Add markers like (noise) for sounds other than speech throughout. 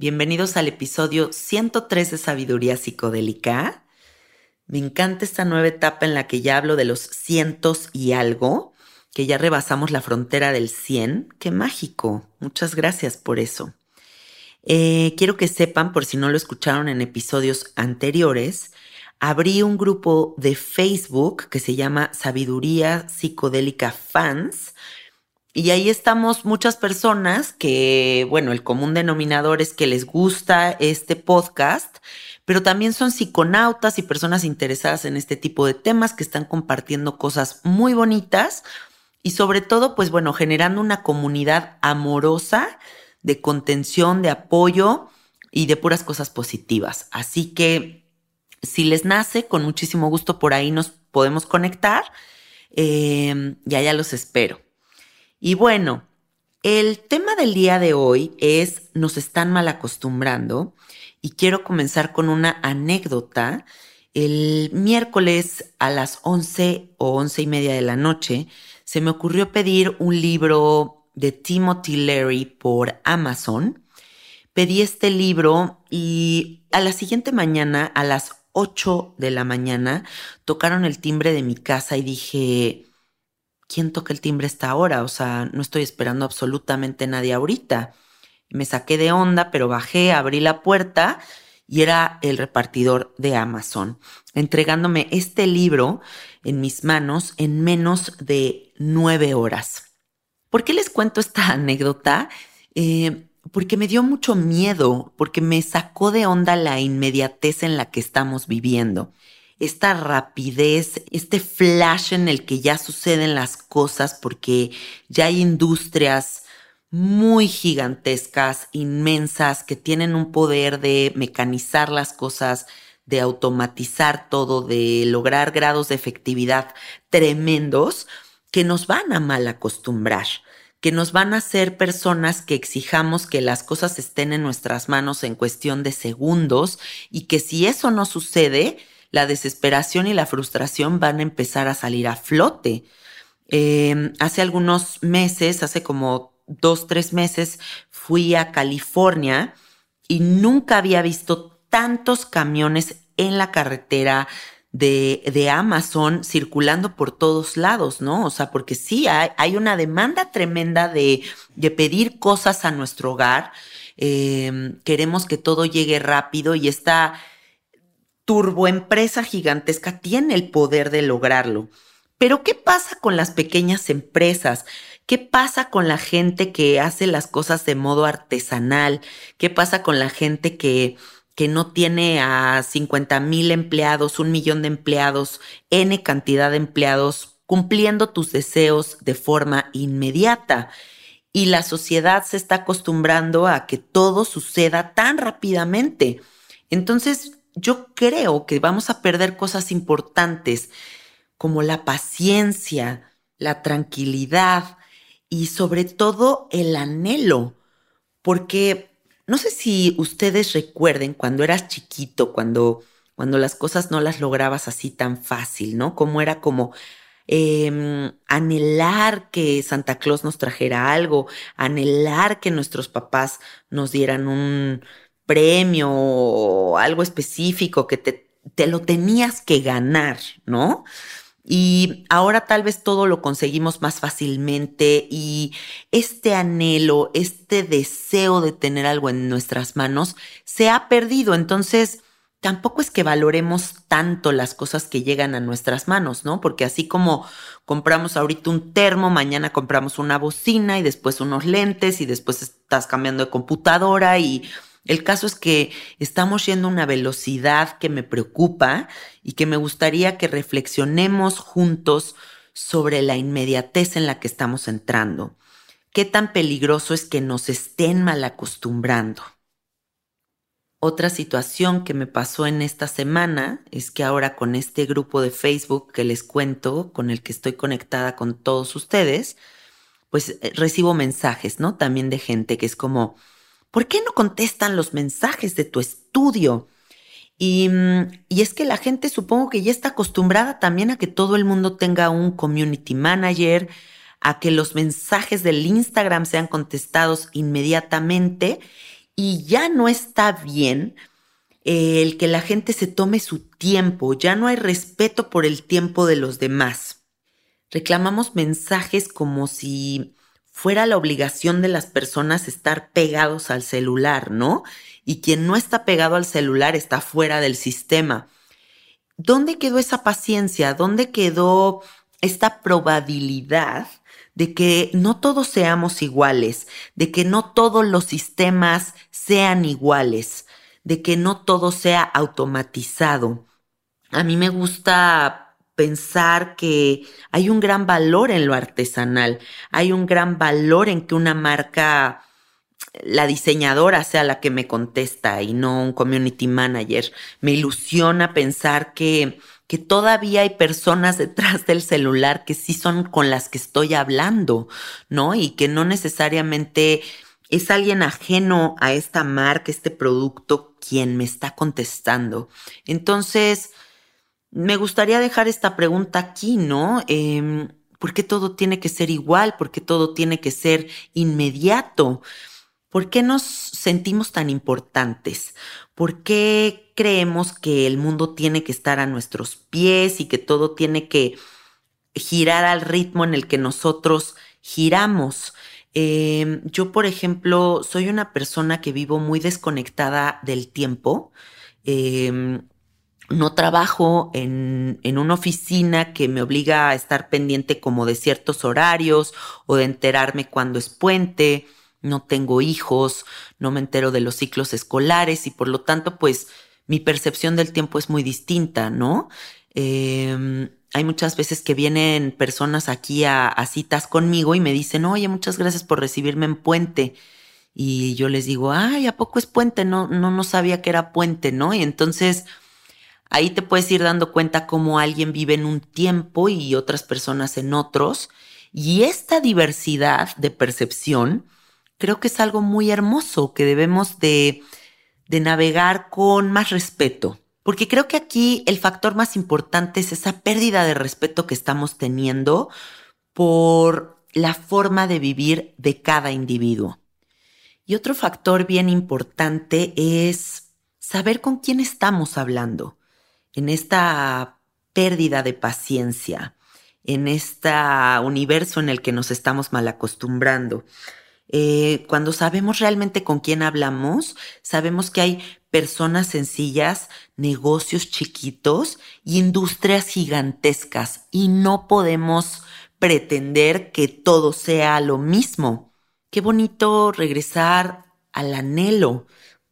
Bienvenidos al episodio 103 de Sabiduría Psicodélica. Me encanta esta nueva etapa en la que ya hablo de los cientos y algo, que ya rebasamos la frontera del 100. ¡Qué mágico! Muchas gracias por eso. Eh, quiero que sepan, por si no lo escucharon en episodios anteriores, abrí un grupo de Facebook que se llama Sabiduría Psicodélica Fans y ahí estamos muchas personas que, bueno, el común denominador es que les gusta este podcast, pero también son psiconautas y personas interesadas en este tipo de temas que están compartiendo cosas muy bonitas y sobre todo, pues bueno, generando una comunidad amorosa de contención, de apoyo y de puras cosas positivas. Así que si les nace, con muchísimo gusto por ahí nos podemos conectar. Eh, y allá los espero. Y bueno, el tema del día de hoy es nos están mal acostumbrando y quiero comenzar con una anécdota. El miércoles a las 11 o once y media de la noche se me ocurrió pedir un libro de Timothy Leary por Amazon. Pedí este libro y a la siguiente mañana, a las 8 de la mañana, tocaron el timbre de mi casa y dije, ¿quién toca el timbre esta hora? O sea, no estoy esperando absolutamente nadie ahorita. Me saqué de onda, pero bajé, abrí la puerta y era el repartidor de Amazon, entregándome este libro en mis manos en menos de nueve horas. ¿Por qué les cuento esta (laughs) anécdota? Eh, porque me dio mucho miedo, porque me sacó de onda la inmediatez en la que estamos viviendo esta rapidez, este flash en el que ya suceden las cosas porque ya hay industrias muy gigantescas, inmensas, que tienen un poder de mecanizar las cosas, de automatizar todo, de lograr grados de efectividad tremendos. que nos van a mal acostumbrar, que nos van a ser personas que exijamos que las cosas estén en nuestras manos en cuestión de segundos y que si eso no sucede, la desesperación y la frustración van a empezar a salir a flote. Em, hace algunos meses, hace como dos, tres meses, fui a California y nunca había visto tantos camiones en la carretera de, de, Amazon circulando por todos lados, ¿no? O sea, porque sí, hay, hay una demanda tremenda de, de, pedir cosas a nuestro hogar. Em, queremos que todo llegue rápido y esta turboempresa gigantesca tiene el poder de lograrlo. Pero ¿qué pasa con las pequeñas empresas? ¿Qué pasa con la gente que hace las cosas de modo artesanal? ¿Qué pasa con la gente que que no tiene a 50 mil empleados, un millón de empleados, N cantidad de empleados, cumpliendo tus deseos de forma inmediata. Y la sociedad se está acostumbrando a que todo suceda tan rápidamente. Entonces, yo creo que vamos a perder cosas importantes como la paciencia, la tranquilidad y sobre todo el anhelo, porque no sé si ustedes recuerden cuando eras chiquito, cuando, cuando las cosas no las lograbas así tan fácil, ¿no? Como era como em, anhelar que Santa Claus nos trajera algo, anhelar que nuestros papás nos dieran un premio o algo específico que te, te lo tenías que ganar, ¿no? Y ahora tal vez todo lo conseguimos más fácilmente y este anhelo, este deseo de tener algo en nuestras manos se ha perdido. Entonces, tampoco es que valoremos tanto las cosas que llegan a nuestras manos, ¿no? Porque así como compramos ahorita un termo, mañana compramos una bocina y después unos lentes y después estás cambiando de computadora y el caso es que estamos yendo a una velocidad que me preocupa y que me gustaría que reflexionemos juntos sobre la inmediatez en la que estamos entrando. ¿Qué tan peligroso es que nos estén mal acostumbrando? Otra situación que me pasó en esta semana es que ahora con este grupo de Facebook que les cuento, con el que estoy conectada con todos ustedes, pues eh, recibo mensajes, ¿no? También de gente que es como, ¿por qué no contestan los mensajes de tu estudio? Y, mm, y, es que la gente supongo que ya está acostumbrada también a que todo el mundo tenga un community manager, a que los mensajes del Instagram sean contestados inmediatamente y ya no está bien eh, el que la gente se tome su tiempo, ya no hay respeto por el tiempo de los demás. Reclamamos mensajes como si fuera la obligación de las personas estar pegados al celular, ¿no? Y quien no está pegado al celular está fuera del sistema. ¿Dónde quedó esa paciencia? ¿Dónde quedó esta probabilidad de que no todos seamos iguales, de que no todos los sistemas sean iguales, de que no todo sea automatizado? A mí me gusta pensar que hay un gran valor en lo artesanal, hay un gran valor en que una marca, la diseñadora sea la que me contesta y no un community manager. Me ilusiona pensar que, que todavía hay personas detrás del celular que sí son con las que estoy hablando, ¿no? Y que no necesariamente es alguien ajeno a esta marca, este producto, quien me está contestando. Entonces, me gustaría dejar esta pregunta aquí, ¿no? Em, ¿Por qué todo tiene que ser igual? ¿Por qué todo tiene que ser inmediato? ¿Por qué nos sentimos tan importantes? ¿Por qué creemos que el mundo tiene que estar a nuestros pies y que todo tiene que girar al ritmo en el que nosotros giramos? Em, yo, por ejemplo, soy una persona que vivo muy desconectada del tiempo. Em, no trabajo en, en, una oficina que me obliga a estar pendiente como de ciertos horarios o de enterarme cuando es puente, no tengo hijos, no me entero de los ciclos escolares y por lo tanto pues mi percepción del tiempo es muy distinta, ¿no? Em, hay muchas veces que vienen personas aquí a, citas conmigo y me dicen, oye, muchas gracias por recibirme en puente. Y yo les digo, ay, ¿a poco es puente? No, no, no sabía que era puente, ¿no? Y entonces Ahí te puedes ir dando cuenta cómo alguien vive en un tiempo y otras personas en otros. Y esta diversidad de percepción creo que es algo muy hermoso que debemos de, de navegar con más respeto. Porque creo que aquí el factor más importante es esa pérdida de respeto que estamos teniendo por la forma de vivir de cada individuo. Y otro factor bien importante es saber con quién estamos hablando en esta pérdida de paciencia, en este universo en el que nos estamos mal acostumbrando. Eh, cuando sabemos realmente con quién hablamos, sabemos que hay personas sencillas, negocios chiquitos industrias gigantescas y no podemos pretender que todo sea lo mismo. Qué bonito regresar al anhelo,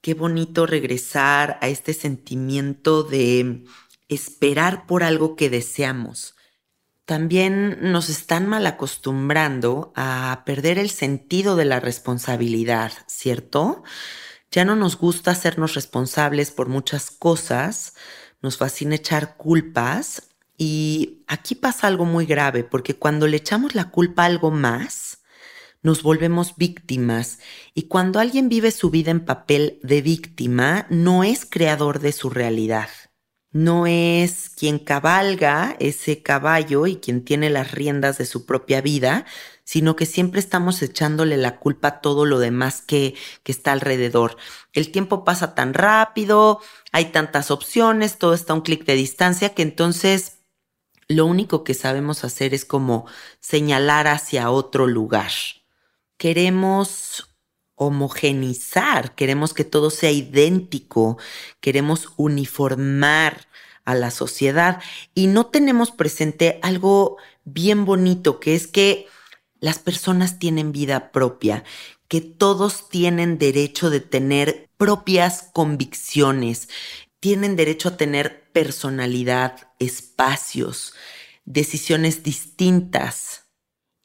qué bonito regresar a este sentimiento de esperar por algo que deseamos. También nos están mal acostumbrando a perder el sentido de la responsabilidad, ¿cierto? Ya no nos gusta hacernos responsables por muchas cosas, nos fascina echar culpas y aquí pasa algo muy grave porque cuando le echamos la culpa a algo más, nos volvemos víctimas y cuando alguien vive su vida en papel de víctima, no es creador de su realidad. No es quien cabalga ese caballo y quien tiene las riendas de su propia vida, sino que siempre estamos echándole la culpa a todo lo demás que, que está alrededor. El tiempo pasa tan rápido, hay tantas opciones, todo está a un clic de distancia que entonces lo único que sabemos hacer es como señalar hacia otro lugar. Queremos homogenizar, queremos que todo sea idéntico, queremos uniformar a la sociedad y no tenemos presente algo bien bonito, que es que las personas tienen vida propia, que todos tienen derecho de tener propias convicciones, tienen derecho a tener personalidad, espacios, decisiones distintas.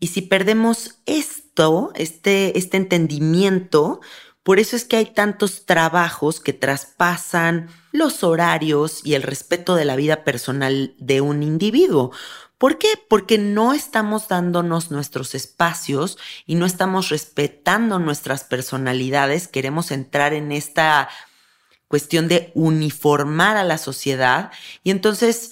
Y si perdemos esto, este, este entendimiento, por eso es que hay tantos trabajos que traspasan los horarios y el respeto de la vida personal de un individuo. ¿Por qué? Porque no estamos dándonos nuestros espacios y no estamos respetando nuestras personalidades. Queremos entrar en esta cuestión de uniformar a la sociedad y entonces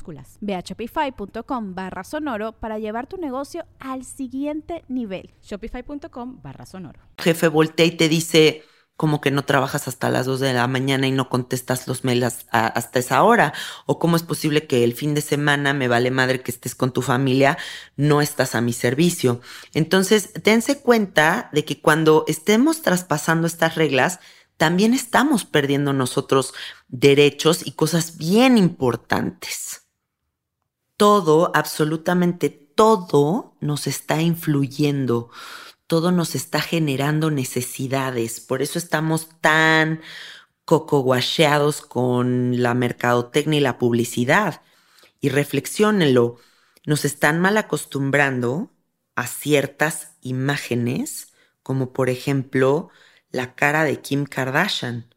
Ve a shopify.com barra sonoro para llevar tu negocio al siguiente nivel. Shopify.com barra sonoro. Jefe voltea y te dice como que no trabajas hasta las 2 de la mañana y no contestas los mails hasta esa hora. O cómo es posible que el fin de semana me vale madre que estés con tu familia, no estás a mi servicio. Entonces, dense cuenta de que cuando estemos traspasando estas reglas, también estamos perdiendo nosotros derechos y cosas bien importantes todo, absolutamente todo nos está influyendo, todo nos está generando necesidades. Por eso estamos tan cocoguacheados con la mercadotecnia y la publicidad. Y reflexiónenlo, nos están mal acostumbrando a ciertas imágenes, como por ejemplo la cara de Kim Kardashian,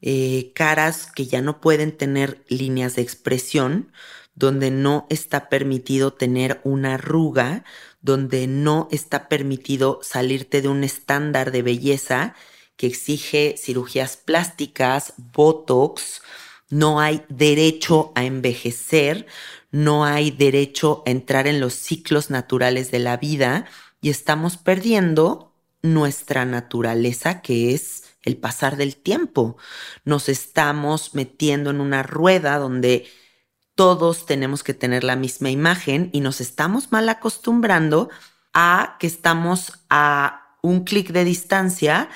eh, caras que ya no pueden tener líneas de expresión, donde no está permitido tener una arruga, donde no está permitido salirte de un estándar de belleza que exige cirugías plásticas, botox, no hay derecho a envejecer, no hay derecho a entrar en los ciclos naturales de la vida y estamos perdiendo nuestra naturaleza que es el pasar del tiempo. Nos estamos metiendo en una rueda donde todos tenemos que tener la misma imagen y nos estamos mal acostumbrando a que estamos a un clic de distancia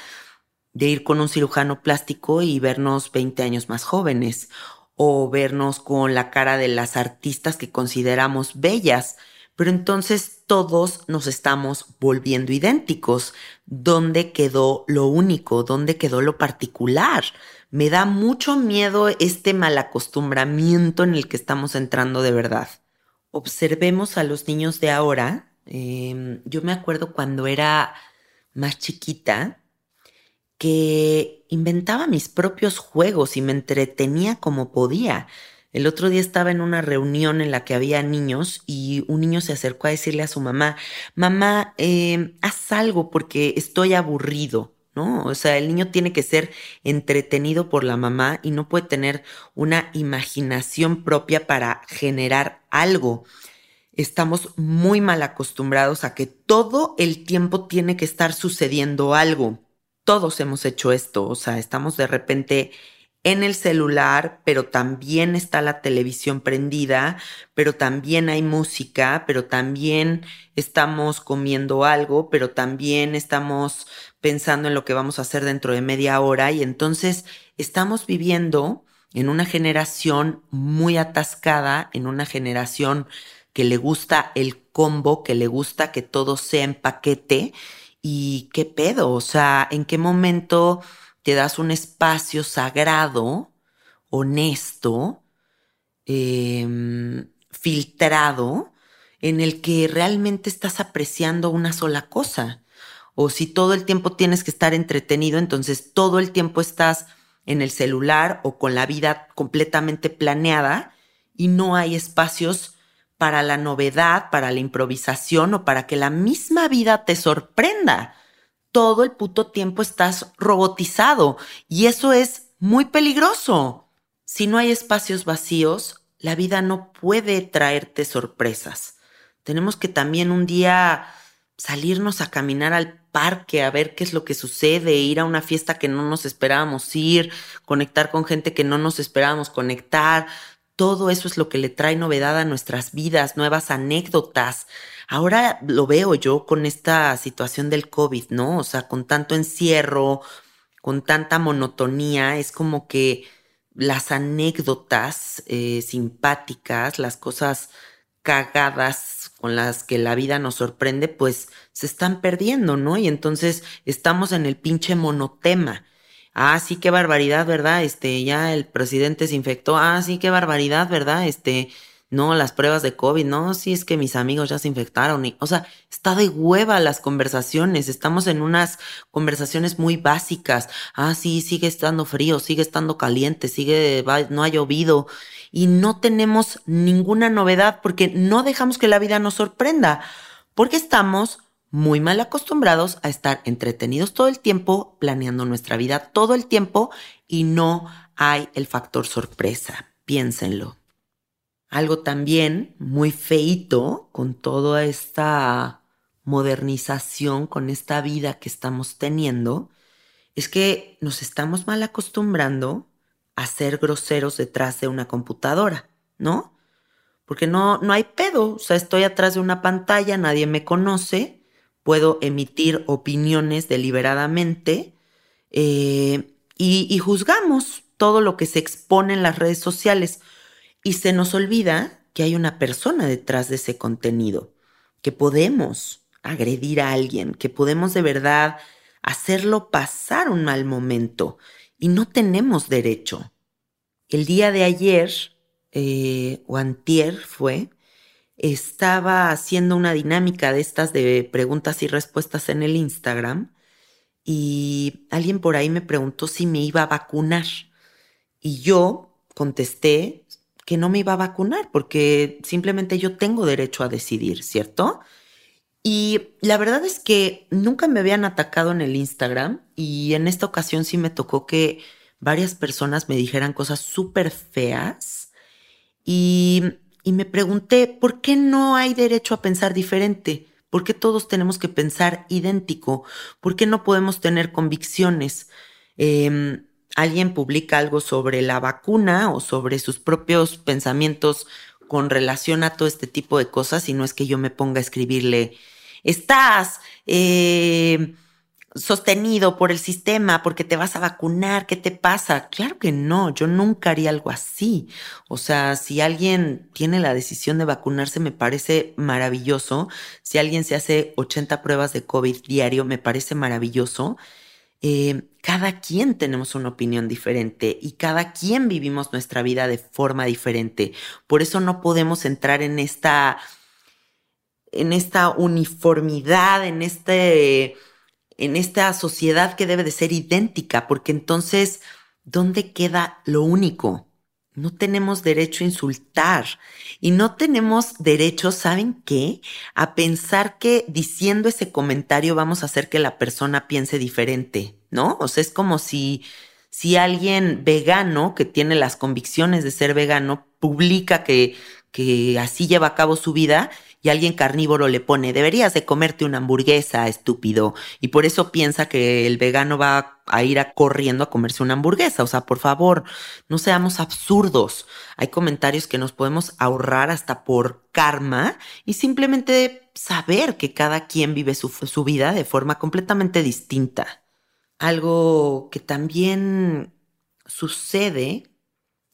de ir con un cirujano plástico y vernos 20 años más jóvenes o vernos con la cara de las artistas que consideramos bellas. Pero entonces todos nos estamos volviendo idénticos. ¿Dónde quedó lo único? ¿Dónde quedó lo particular? Me da mucho miedo este malacostumbramiento en el que estamos entrando de verdad. Observemos a los niños de ahora. Em, yo me acuerdo cuando era más chiquita que inventaba mis propios juegos y me entretenía como podía. El otro día estaba en una reunión en la que había niños y un niño se acercó a decirle a su mamá, mamá, em, haz algo porque estoy aburrido. ¿No? O sea, el niño tiene que ser entretenido por la mamá y no puede tener una imaginación propia para generar algo. Estamos muy mal acostumbrados a que todo el tiempo tiene que estar sucediendo algo. Todos hemos hecho esto, o sea, estamos de repente en el celular, pero también está la televisión prendida, pero también hay música, pero también estamos comiendo algo, pero también estamos pensando en lo que vamos a hacer dentro de media hora. Y entonces estamos viviendo en una generación muy atascada, en una generación que le gusta el combo, que le gusta que todo sea en paquete. Y qué pedo, o sea, en qué momento te das un espacio sagrado, honesto, em, filtrado, en el que realmente estás apreciando una sola cosa. O si todo el tiempo tienes que estar entretenido, entonces todo el tiempo estás en el celular o con la vida completamente planeada y no hay espacios para la novedad, para la improvisación o para que la misma vida te sorprenda todo el puto tiempo estás robotizado y eso es muy peligroso. Si no hay espacios vacíos, la vida no puede traerte sorpresas. Tenemos que también un día salirnos a caminar al parque a ver qué es lo que sucede, ir a una fiesta que no nos esperábamos ir, conectar con gente que no nos esperábamos conectar. Todo eso es lo que le trae novedad a nuestras vidas, nuevas anécdotas, Ahora lo veo yo con esta situación del COVID, ¿no? O sea, con tanto encierro, con tanta monotonía, es como que las anécdotas eh, simpáticas, las cosas cagadas con las que la vida nos sorprende, pues se están perdiendo, ¿no? Y entonces estamos en el pinche monotema. Ah, sí, qué barbaridad, ¿verdad? Este, ya el presidente se infectó. Ah, sí, qué barbaridad, ¿verdad? Este, no, las pruebas de COVID, no, sí es que mis amigos ya se infectaron. Y, o sea, está de hueva las conversaciones, estamos en unas conversaciones muy básicas. Ah, sí, sigue estando frío, sigue estando caliente, sigue, no ha llovido. Y no tenemos ninguna novedad porque no dejamos que la vida nos sorprenda, porque estamos muy mal acostumbrados a estar entretenidos todo el tiempo, planeando nuestra vida todo el tiempo y no hay el factor sorpresa. Piénsenlo. Algo también muy feito con toda esta modernización, con esta vida que estamos teniendo, es que nos estamos mal acostumbrando a ser groseros detrás de una computadora, ¿no? Porque no, no hay pedo, o sea, estoy atrás de una pantalla, nadie me conoce, puedo emitir opiniones deliberadamente eh, y, juzgamos todo lo que se expone en las redes sociales. Y se nos olvida que hay una persona detrás de ese contenido, que podemos agredir a alguien, que podemos de verdad hacerlo pasar un mal momento y no tenemos derecho. El día de ayer, eh, o antier fue, estaba haciendo una dinámica de estas de preguntas y respuestas en el Instagram y alguien por ahí me preguntó si me iba a vacunar. Y yo contesté que no me iba a vacunar porque simplemente yo tengo derecho a decidir, ¿cierto? Y la verdad es que nunca me habían atacado en el Instagram y en esta ocasión sí me tocó que varias personas me dijeran cosas súper feas y, y me pregunté, ¿por qué no hay derecho a pensar diferente? ¿Por qué todos tenemos que pensar idéntico? ¿Por qué no podemos tener convicciones? Em, alguien publica algo sobre la vacuna o sobre sus propios pensamientos con relación a todo este tipo de cosas y no es que yo me ponga a escribirle, estás eh, sostenido por el sistema porque te vas a vacunar, ¿qué te pasa? Claro que no, yo nunca haría algo así. O sea, si alguien tiene la decisión de vacunarse, me parece maravilloso. Si alguien se hace 80 pruebas de COVID diario, me parece maravilloso. Eh, cada quien tenemos una opinión diferente y cada quien vivimos nuestra vida de forma diferente. Por eso no podemos entrar en esta, en esta uniformidad, en este en esta sociedad que debe de ser idéntica, porque entonces, ¿dónde queda lo único? No tenemos derecho a insultar y no tenemos derecho, ¿saben qué? A pensar que diciendo ese comentario vamos a hacer que la persona piense diferente, ¿no? O sea, es como si, si alguien vegano que tiene las convicciones de ser vegano publica que, que así lleva a cabo su vida y alguien carnívoro le pone, deberías de comerte una hamburguesa, estúpido, y por eso piensa que el vegano va a ir a corriendo a comerse una hamburguesa. O sea, por favor, no seamos absurdos. Hay comentarios que nos podemos ahorrar hasta por karma y simplemente saber que cada quien vive su, su vida de forma completamente distinta. Algo que también sucede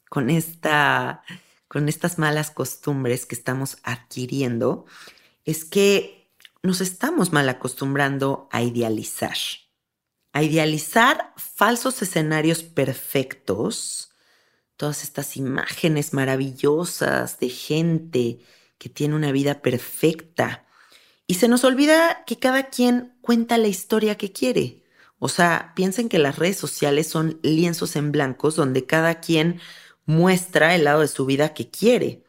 con esta con estas malas costumbres que estamos adquiriendo es que nos estamos mal acostumbrando a idealizar. A idealizar falsos escenarios perfectos, todas estas imágenes maravillosas de gente que tiene una vida perfecta. Y se nos olvida que cada quien cuenta la historia que quiere. O sea, piensen que las redes sociales son lienzos en blancos donde cada quien muestra el lado de su vida que quiere.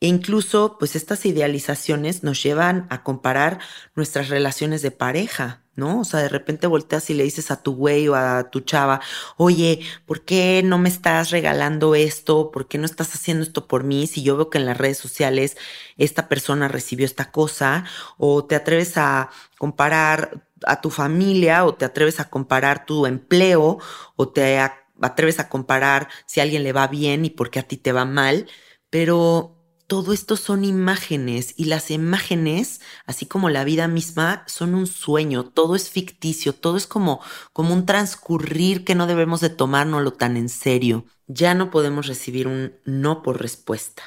E incluso, pues estas idealizaciones nos llevan a comparar nuestras relaciones de pareja, ¿no? O sea, de repente volteas y le dices a tu güey o a tu chava, oye, ¿por qué no me estás regalando esto? ¿Por qué no estás haciendo esto por mí? Si yo veo que en las redes sociales esta persona recibió esta cosa, o te atreves a comparar a tu familia, o te atreves a comparar tu empleo, o te atreves a comparar si a alguien le va bien y por qué a ti te va mal, pero todo esto son imágenes y las imágenes, así como la vida misma, son un sueño, todo es ficticio, todo es como, como un transcurrir que no debemos de tomárnoslo tan en serio. Ya no podemos recibir un no por respuesta.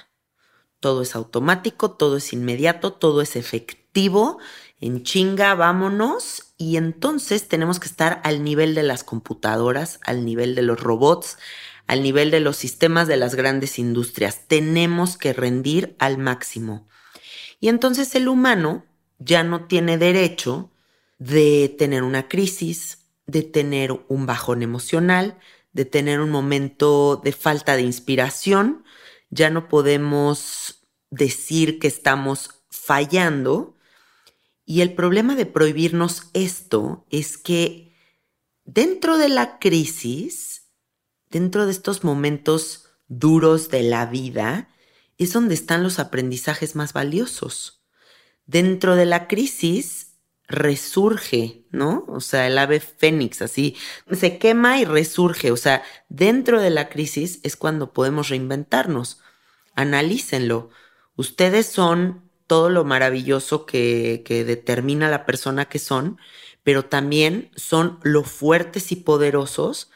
Todo es automático, todo es inmediato, todo es efectivo en chinga, vámonos. Y entonces tenemos que estar al nivel de las computadoras, al nivel de los robots, al nivel de los sistemas de las grandes industrias. Tenemos que rendir al máximo. Y entonces el humano ya no tiene derecho de tener una crisis, de tener un bajón emocional, de tener un momento de falta de inspiración. Ya no podemos decir que estamos fallando y el problema de prohibirnos esto es que dentro de la crisis, dentro de estos momentos duros de la vida, es donde están los aprendizajes más valiosos. Dentro de la crisis resurge, ¿no? O sea, el ave fénix, así, se quema y resurge. O sea, dentro de la crisis es cuando podemos reinventarnos. Analícenlo. Ustedes son todo lo maravilloso que, determina la persona que son, pero también son lo fuertes y poderosos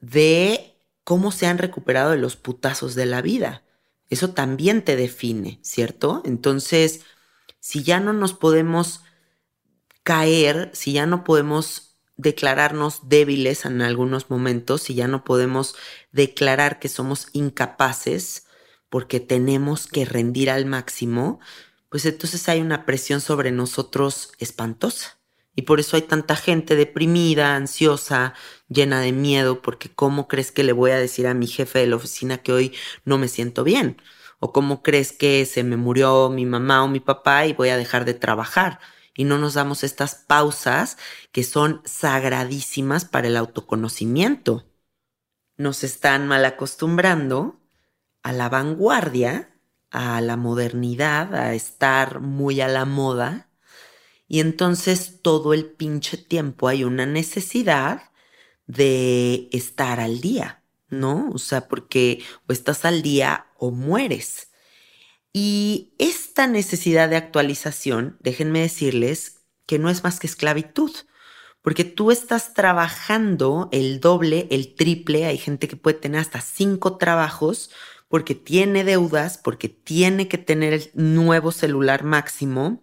de cómo se han recuperado de los putazos de la vida. Eso también te define, ¿cierto? Entonces, si ya no nos podemos caer, si ya no podemos declararnos débiles en algunos momentos, si ya no podemos declarar que somos incapaces porque tenemos que rendir al máximo, pues entonces hay una presión sobre nosotros espantosa. Y por eso hay tanta gente deprimida, ansiosa, llena de miedo, porque ¿cómo crees que le voy a decir a mi jefe de la oficina que hoy no me siento bien? ¿O cómo crees que se me murió mi mamá o mi papá y voy a dejar de trabajar? Y no nos damos estas pausas que son sagradísimas para el autoconocimiento. Nos están mal acostumbrando a la vanguardia a la modernidad, a estar muy a la moda. Y entonces todo el pinche tiempo hay una necesidad de estar al día, ¿no? O sea, porque o estás al día o mueres. Y esta necesidad de actualización, déjenme decirles que no es más que esclavitud, porque tú estás trabajando el doble, el triple, hay gente que puede tener hasta cinco trabajos porque tiene deudas, porque tiene que tener el nuevo celular máximo,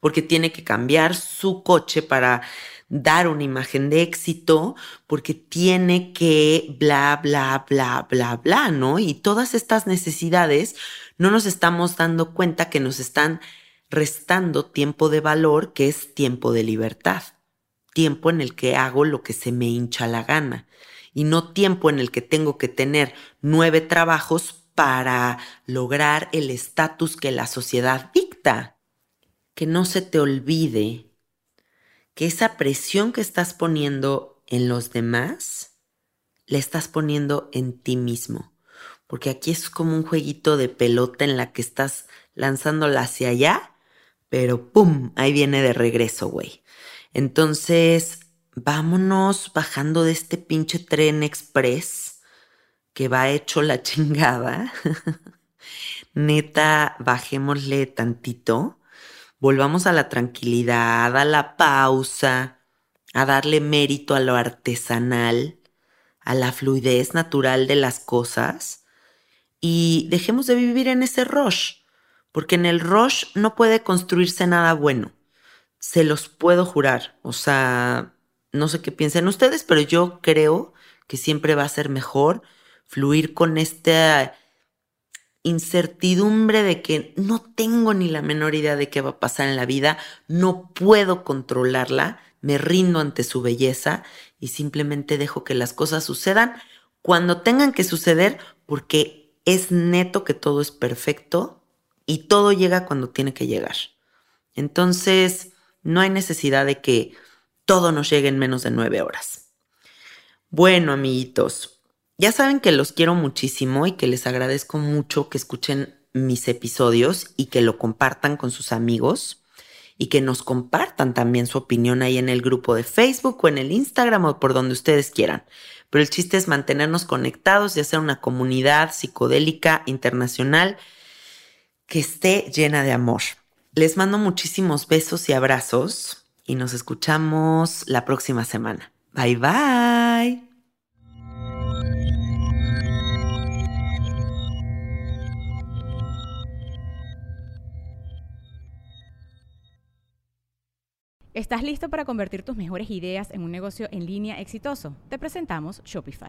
porque tiene que cambiar su coche para dar una imagen de éxito, porque tiene que bla, bla, bla, bla, bla, ¿no? Y todas estas necesidades no nos estamos dando cuenta que nos están restando tiempo de valor, que es tiempo de libertad, tiempo en el que hago lo que se me hincha la gana y no tiempo en el que tengo que tener nueve trabajos para lograr el estatus que la sociedad dicta. Que no se te olvide que esa presión que estás poniendo en los demás, la estás poniendo en ti mismo porque aquí es como un jueguito de pelota en la que estás lanzándola hacia allá, pero ¡pum! Ahí viene de regreso, güey. Entonces, vámonos bajando de este pinche tren express que va hecho la (laughs) chingada. Neta, bajémosle tantito. Volvamos a la tranquilidad, a la pausa, a darle mérito a lo artesanal, a la fluidez natural de las cosas y dejemos de vivir en ese rush, porque en el rush no puede construirse nada bueno. Se los puedo jurar. O sea, no sé qué piensen ustedes, pero yo creo que siempre va a ser mejor fluir con esta incertidumbre de que no tengo ni la menor idea de qué va a pasar en la vida, no puedo controlarla, me rindo ante su belleza y simplemente dejo que las cosas sucedan cuando tengan que suceder porque es neto que todo es perfecto y todo llega cuando tiene que llegar. Entonces, no hay necesidad de que todo nos llegue en menos de nueve horas. Bueno, amiguitos, ya saben que los quiero muchísimo y que les agradezco mucho que escuchen mis episodios y que lo compartan con sus amigos y que nos compartan también su opinión ahí en el grupo de Facebook o en el Instagram o por donde ustedes quieran pero el chiste es mantenernos conectados y hacer una comunidad psicodélica internacional que esté llena de amor. Les mando muchísimos besos y abrazos y nos escuchamos la próxima semana. Bye bye. ¿Estás listo para convertir tus mejores ideas en un negocio en línea exitoso? Te presentamos Shopify.